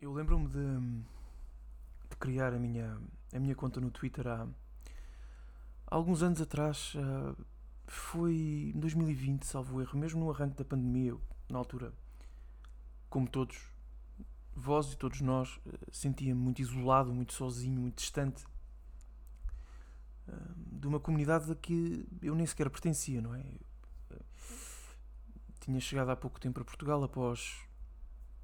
Eu lembro-me de, de criar a minha, a minha conta no Twitter há, há alguns anos atrás. ah, foi em 2020, salvo erro, mesmo no arranque da pandemia. Eu, na altura, como todos, vós e todos nós, eh, sentia-me muito isolado, muito sozinho, muito distante ah, de uma comunidade a que eu nem sequer pertencia, não é? Eh, tinha chegado há pouco tempo a Portugal após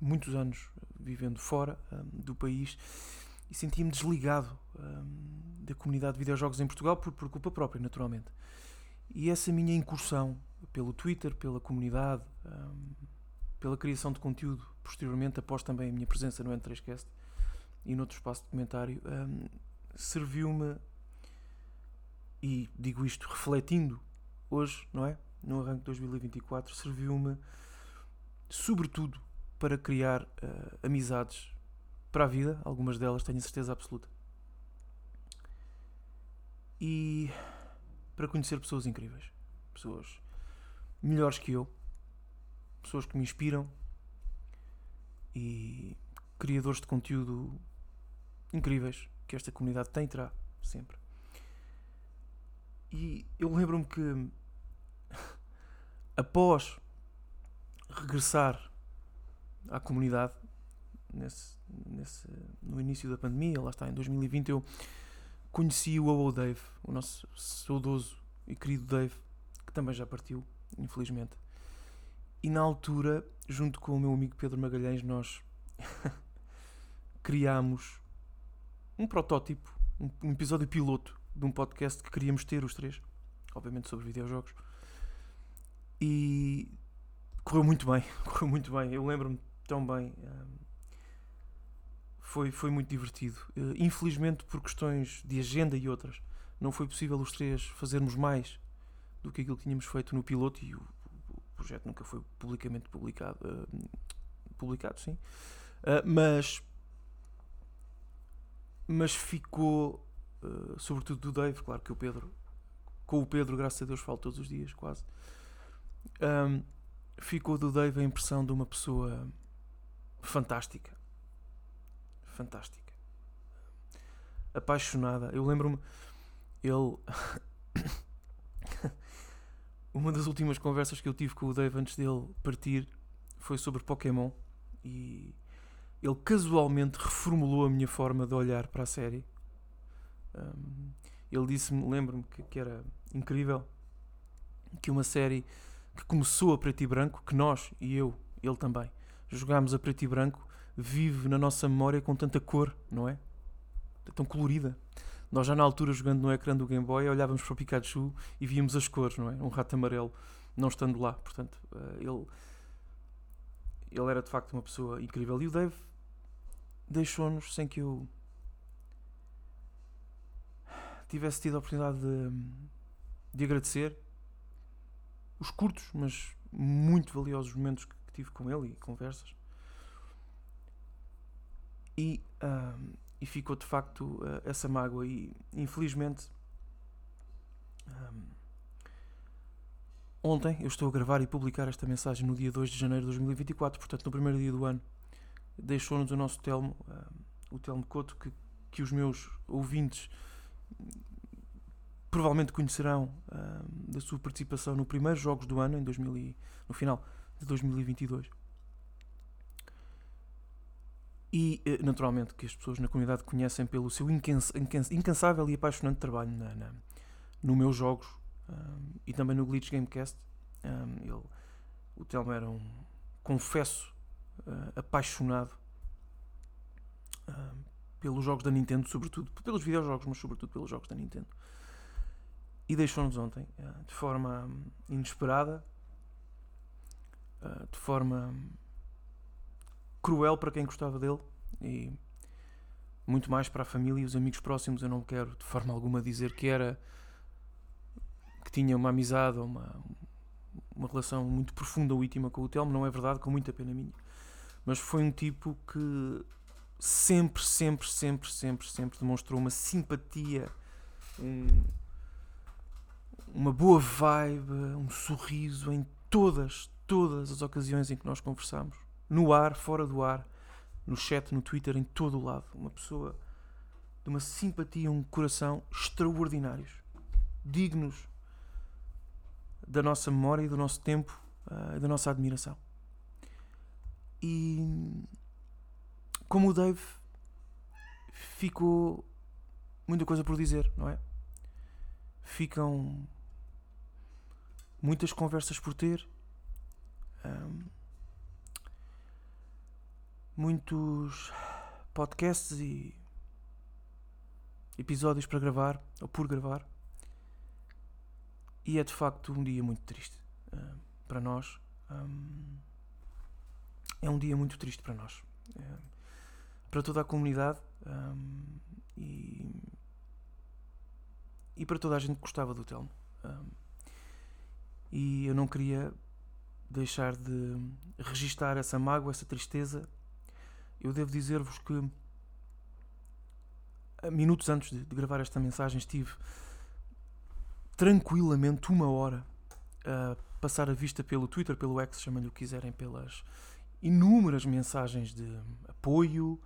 muitos anos vivendo fora ah, do país e sentia-me desligado ah, da comunidade de videojogos em Portugal por, por culpa própria, naturalmente. E essa minha incursão pelo Twitter, pela comunidade, ah, pela criação de conteúdo, posteriormente, após também a minha presença no N3Cast e noutro espaço de comentário, serviu-me, e digo isto refletindo hoje, não é? No arranque de 2024, serviu-me sobretudo para criar ah, amizades para a vida, algumas delas tenho certeza absoluta. E para conhecer pessoas incríveis, pessoas melhores que eu, pessoas que me inspiram e criadores de conteúdo incríveis que esta comunidade tem e terá sempre. E eu lembro-me que após regressar à comunidade nesse, nesse, no início da pandemia, lá está, em 2020, eu conheci o OO Dave, o nosso saudoso e querido Dave, que também já partiu, infelizmente. E na altura, junto com o meu amigo Pedro Magalhães, nós criámos um protótipo, um episódio piloto de um podcast que queríamos ter os três, obviamente sobre videojogos. E correu muito bem, correu muito bem. Eu lembro-me tão bem. hum, foi, foi muito divertido. Eh, Infelizmente, por questões de agenda e outras, não foi possível os três fazermos mais do que aquilo que tínhamos feito no piloto e o, projeto nunca foi publicamente publicado. eh, publicado, sim. Eh, mas, mas ficou, eh, sobretudo do Dave, claro que o Pedro, com o Pedro, graças a Deus, falo todos os dias, quase. Ahm, ficou do Dave a impressão de uma pessoa fantástica. Fantástica. Apaixonada. Eu lembro-me, ele. uma das últimas conversas que eu tive com o Dave antes dele partir foi sobre Pokémon e ele casualmente reformulou a minha forma de olhar para a série. Ahm, ele disse-me, lembro-me que, que era incrível que uma série que começou a preto e branco, que nós e eu, ele também, jogámos a preto e branco, vive na nossa memória com tanta cor, não é? Tão colorida. Nós já na altura, jogando no ecrã do Game Boy, olhávamos para o Pikachu e víamos as cores, não é? Um rato amarelo não estando lá. Portanto, eh, ele, ele era de facto uma pessoa incrível. E o Dave deixou-nos sem que eu tivesse tido a oportunidade de, de agradecer os curtos, mas muito valiosos momentos que tive com ele e conversas. E, e ficou de facto ah, essa mágoa. E infelizmente, ahm, ontem eu estou a gravar e publicar esta mensagem no dia 2 de janeiro de 2024, portanto, no primeiro dia do ano, deixou-nos o nosso Telmo, ahm, o Telmo Couto, que, que os meus ouvintes provavelmente conhecerão da sua participação no primeiro Jogos do Ano, em 2000 e- no final de 2022. E, eh, naturalmente, que as pessoas na comunidade conhecem pelo seu incans- incans- incansável e apaixonante trabalho na, na- no meus jogos ahm, e também no Glitch Gamecast. Ahm, ele, o Telmo era um, confesso, ah, apaixonado ahm, pelos jogos da Nintendo, sobretudo, pelos videojogos, mas sobretudo pelos jogos da Nintendo. E deixou-nos ontem, ah, de forma hum, inesperada, ah, de forma cruel para quem gostava dele e muito mais para a família e os amigos próximos. Eu não quero de forma alguma dizer que era que tinha uma amizade ou uma, uma relação muito profunda ou íntima com o Telmo, não é verdade, com muita pena minha. Mas foi um tipo que sempre, sempre, sempre, sempre, sempre demonstrou uma simpatia, um- uma boa vibe, um sorriso em todas, todas as ocasiões em que nós conversamos. No ar, fora do ar. no chat, no Twitter, em todo o lado. Uma pessoa de uma simpatia, um coração extraordinários, dignos da nossa memória e do nosso tempo uh, e da nossa admiração. E como o Dave ficou muita coisa por dizer, não é? Ficam muitas conversas por ter, um, muitos podcasts e episódios para gravar ou por gravar. E é de facto um dia muito triste uh, para nós. Um, é um dia muito triste para nós. Para toda a comunidade um, e, e para toda a gente que gostava do Telmo. Um, e eu não queria deixar de registar essa mágoa, essa tristeza. Eu devo dizer-vos que minutos antes de, de, gravar esta mensagem estive tranquilamente uma hora a passar a vista pelo Twitter, pelo X, chamem-lhe o que quiserem, pelas inúmeras mensagens de apoio,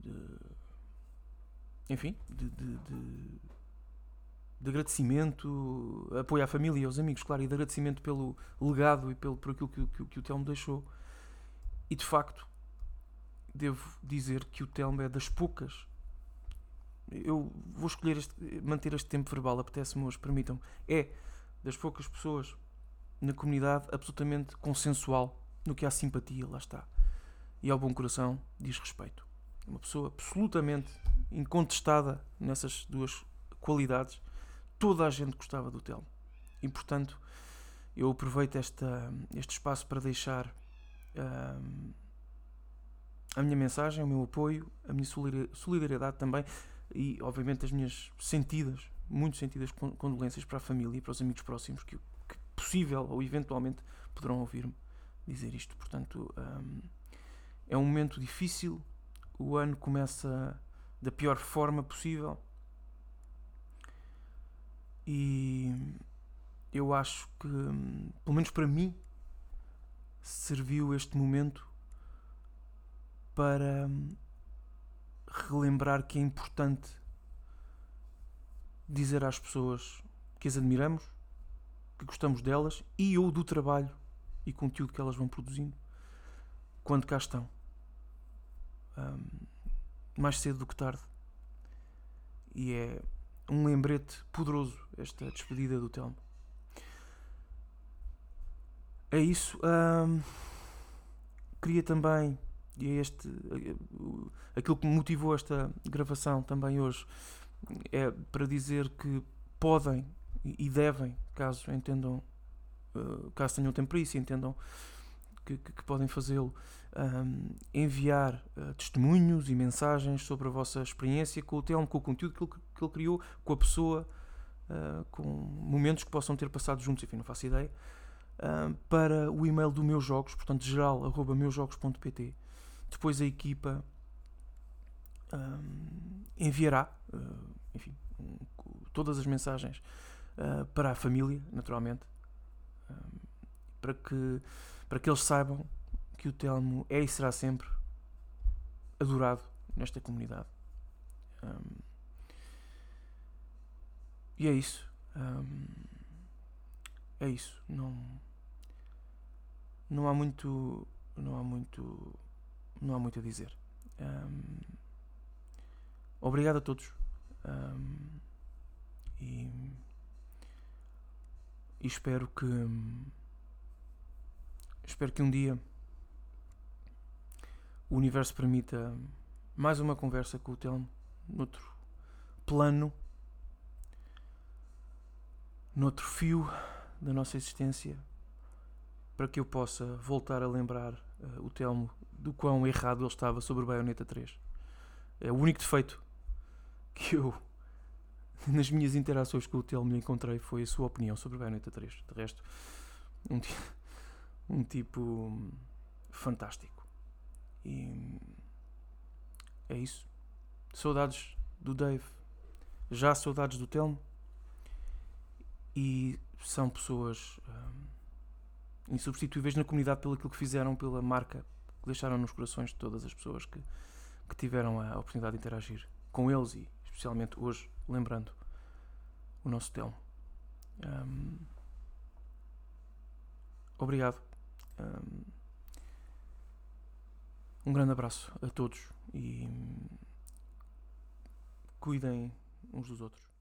de, enfim, de, de, de, agradecimento, apoio à família e aos amigos, claro, e de agradecimento pelo legado e pelo, por aquilo que, que, que o Telmo deixou. E de facto, devo dizer que o Telmo é das poucas. Eu vou escolher este, manter este tempo verbal, apetece-me hoje, permitam-me. É das poucas pessoas na comunidade absolutamente consensual no que há simpatia, lá está. E ao bom coração diz respeito. Uma pessoa absolutamente incontestada nessas duas qualidades. Toda a gente gostava do Telmo. E portanto, eu aproveito esta, este espaço para deixar a minha mensagem, o meu apoio, a minha solidariedade também e, obviamente, as minhas sentidas, muito sentidas condolências para a família e para os amigos próximos que, que possível ou eventualmente poderão ouvir-me dizer isto. Portanto, um, é um momento difícil, o ano começa da pior forma possível e eu acho que, pelo menos para mim, serviu este momento para relembrar que é importante dizer às pessoas que as admiramos, que gostamos delas e ou do trabalho e conteúdo que elas vão produzindo quando cá estão. Um, mais cedo do que tarde. E é um lembrete poderoso esta despedida do Telmo. É isso. Queria também, e é este, aquilo que me motivou esta gravação também hoje, é para dizer que podem e devem, caso entendam eh, caso tenham tempo para isso entendam que, que, que podem fazê-lo, um, enviar uh, testemunhos e mensagens sobre a vossa experiência com o Telmo, com o conteúdo que ele, que ele criou, com a pessoa, uh, com momentos que possam ter passado juntos, enfim, não faço ideia, para o e-mail do Meus Jogos, portanto, geral.meusjogos.pt. Depois a equipa enviará, enfim, todas as mensagens para a família, naturalmente, para que, para que eles saibam que o Telmo é e será sempre adorado nesta comunidade. Um, e é isso. Um, é isso. Não, não há muito. Não há muito. Não há muito a dizer. Um, obrigado a todos. e, e espero que Espero que um dia o universo permita mais uma conversa com o Telmo, noutro plano, noutro fio da nossa existência, para que eu possa voltar a lembrar uh, o Telmo do quão errado ele estava sobre o Bayonetta 3. É o único defeito que eu, nas minhas interações com o Telmo, encontrei foi a sua opinião sobre o Bayonetta 3. De resto, um dia um tipo fantástico. E é isso. Saudades do Dave, já saudades do Telmo. E são pessoas hum, insubstituíveis na comunidade pelo que fizeram, pela marca que deixaram nos corações de todas as pessoas que, que tiveram a oportunidade de interagir com eles e especialmente hoje, lembrando o nosso Telmo. Hum, obrigado um grande abraço a todos e hum, cuidem uns dos outros.